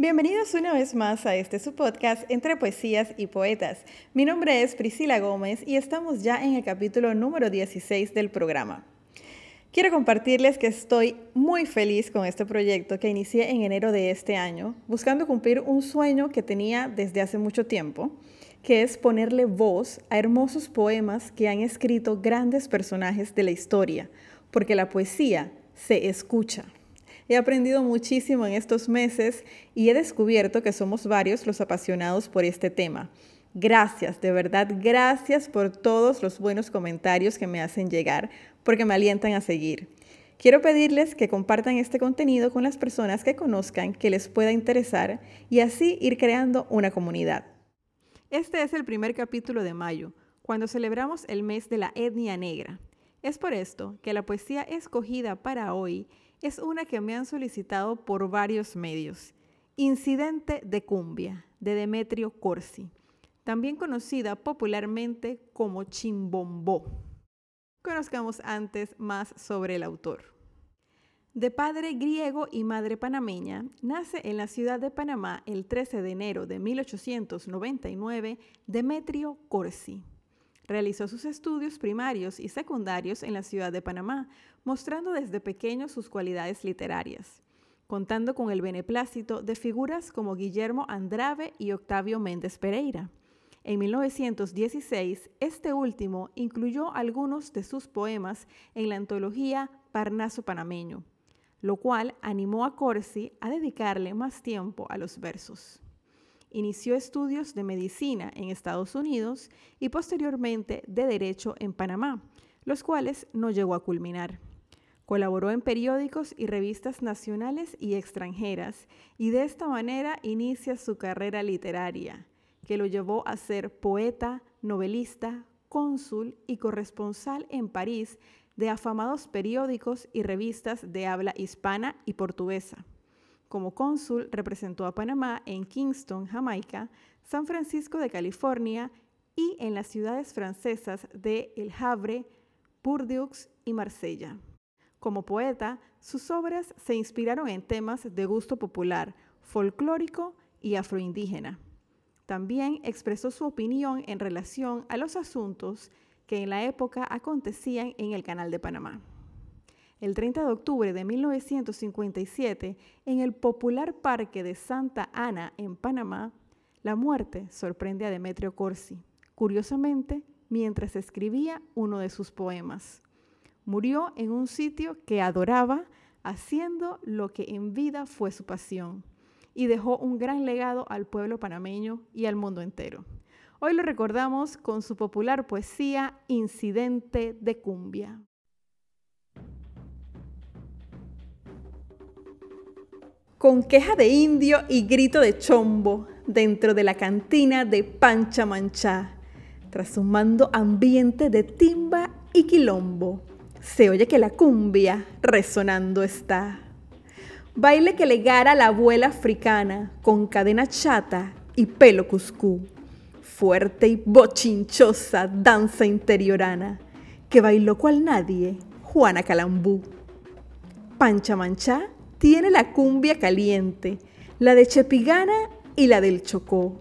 Bienvenidos una vez más a este su podcast Entre Poesías y Poetas. Mi nombre es Priscila Gómez y estamos ya en el capítulo número 16 del programa. Quiero compartirles que estoy muy feliz con este proyecto que inicié en enero de este año, buscando cumplir un sueño que tenía desde hace mucho tiempo, que es ponerle voz a hermosos poemas que han escrito grandes personajes de la historia, porque la poesía se escucha. He aprendido muchísimo en estos meses y he descubierto que somos varios los apasionados por este tema. Gracias, de verdad, gracias por todos los buenos comentarios que me hacen llegar, porque me alientan a seguir. Quiero pedirles que compartan este contenido con las personas que conozcan que les pueda interesar y así ir creando una comunidad. Este es el primer capítulo de mayo, cuando celebramos el mes de la etnia negra. Es por esto que la poesía escogida para hoy es una que me han solicitado por varios medios. Incidente de cumbia, de Demetrio Corsi, también conocida popularmente como Chimbombó. Conozcamos antes más sobre el autor. De padre griego y madre panameña, nace en la ciudad de Panamá el 13 de enero de 1899 Demetrio Corsi. Realizó sus estudios primarios y secundarios en la ciudad de Panamá, mostrando desde pequeño sus cualidades literarias, contando con el beneplácito de figuras como Guillermo Andrave y Octavio Méndez Pereira. En 1916, este último incluyó algunos de sus poemas en la antología Parnaso Panameño, lo cual animó a Corsi a dedicarle más tiempo a los versos. Inició estudios de medicina en Estados Unidos y posteriormente de derecho en Panamá, los cuales no llegó a culminar. Colaboró en periódicos y revistas nacionales y extranjeras y de esta manera inicia su carrera literaria, que lo llevó a ser poeta, novelista, cónsul y corresponsal en París de afamados periódicos y revistas de habla hispana y portuguesa. Como cónsul representó a Panamá en Kingston, Jamaica, San Francisco de California y en las ciudades francesas de El Havre, Bordeaux y Marsella. Como poeta, sus obras se inspiraron en temas de gusto popular, folclórico y afroindígena. También expresó su opinión en relación a los asuntos que en la época acontecían en el Canal de Panamá el 30 de octubre de 1957, en el popular parque de Santa Ana, en Panamá, la muerte sorprende a Demetrio Corsi, curiosamente, mientras escribía uno de sus poemas. Murió en un sitio que adoraba, haciendo lo que en vida fue su pasión, y dejó un gran legado al pueblo panameño y al mundo entero. Hoy lo recordamos con su popular poesía Incidente de Cumbia. Con queja de indio y grito de chombo dentro de la cantina de Pancha Manchá, tras un mando ambiente de timba y quilombo. Se oye que la cumbia resonando está. Baile que legara la abuela africana con cadena chata y pelo cuscú. Fuerte y bochinchosa danza interiorana que bailó cual nadie Juana Calambú. Pancha Manchá tiene la cumbia caliente, la de Chepigana y la del Chocó.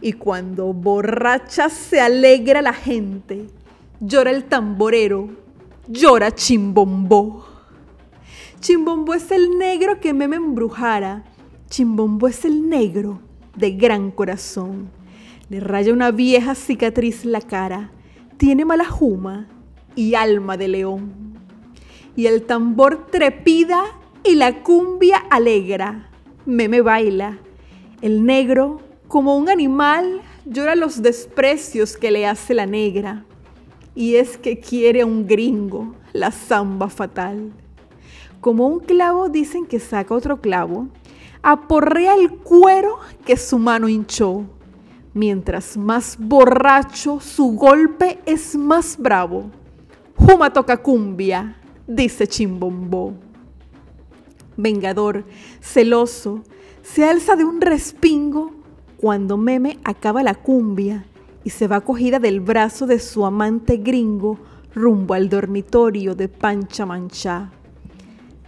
Y cuando borracha se alegra la gente, llora el tamborero, llora Chimbombó. Chimbombó es el negro que me embrujara, Chimbombó es el negro de gran corazón. Le raya una vieja cicatriz la cara, tiene mala juma y alma de león. Y el tambor trepida y la cumbia alegra. Meme baila. El negro, como un animal, llora los desprecios que le hace la negra. Y es que quiere a un gringo, la zamba fatal. Como un clavo dicen que saca otro clavo, aporrea el cuero que su mano hinchó. Mientras más borracho su golpe es más bravo. Juma toca cumbia, dice Chimbombó vengador, celoso, se alza de un respingo cuando Meme acaba la cumbia y se va cogida del brazo de su amante gringo rumbo al dormitorio de Pancha Manchá.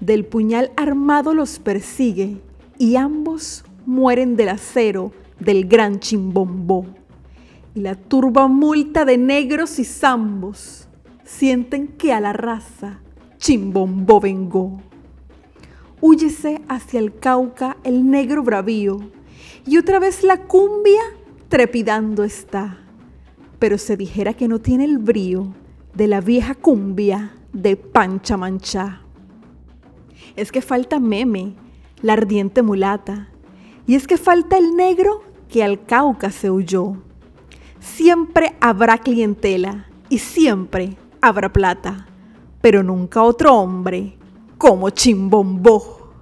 Del puñal armado los persigue y ambos mueren del acero del gran chimbombó. Y la turba multa de negros y zambos sienten que a la raza chimbombó vengó. Húyese hacia el Cauca el negro bravío, y otra vez la cumbia trepidando está. Pero se dijera que no tiene el brío de la vieja cumbia de Pancha Manchá. Es que falta meme, la ardiente mulata, y es que falta el negro que al Cauca se huyó. Siempre habrá clientela y siempre habrá plata, pero nunca otro hombre como Chimbombó.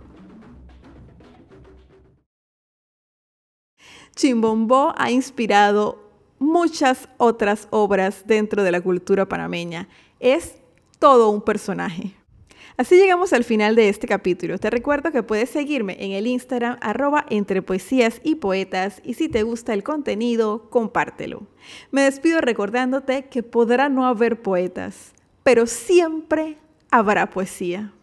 Chimbombó ha inspirado muchas otras obras dentro de la cultura panameña. Es todo un personaje. Así llegamos al final de este capítulo. Te recuerdo que puedes seguirme en el Instagram arroba entre poesías y poetas y si te gusta el contenido, compártelo. Me despido recordándote que podrá no haber poetas, pero siempre habrá poesía.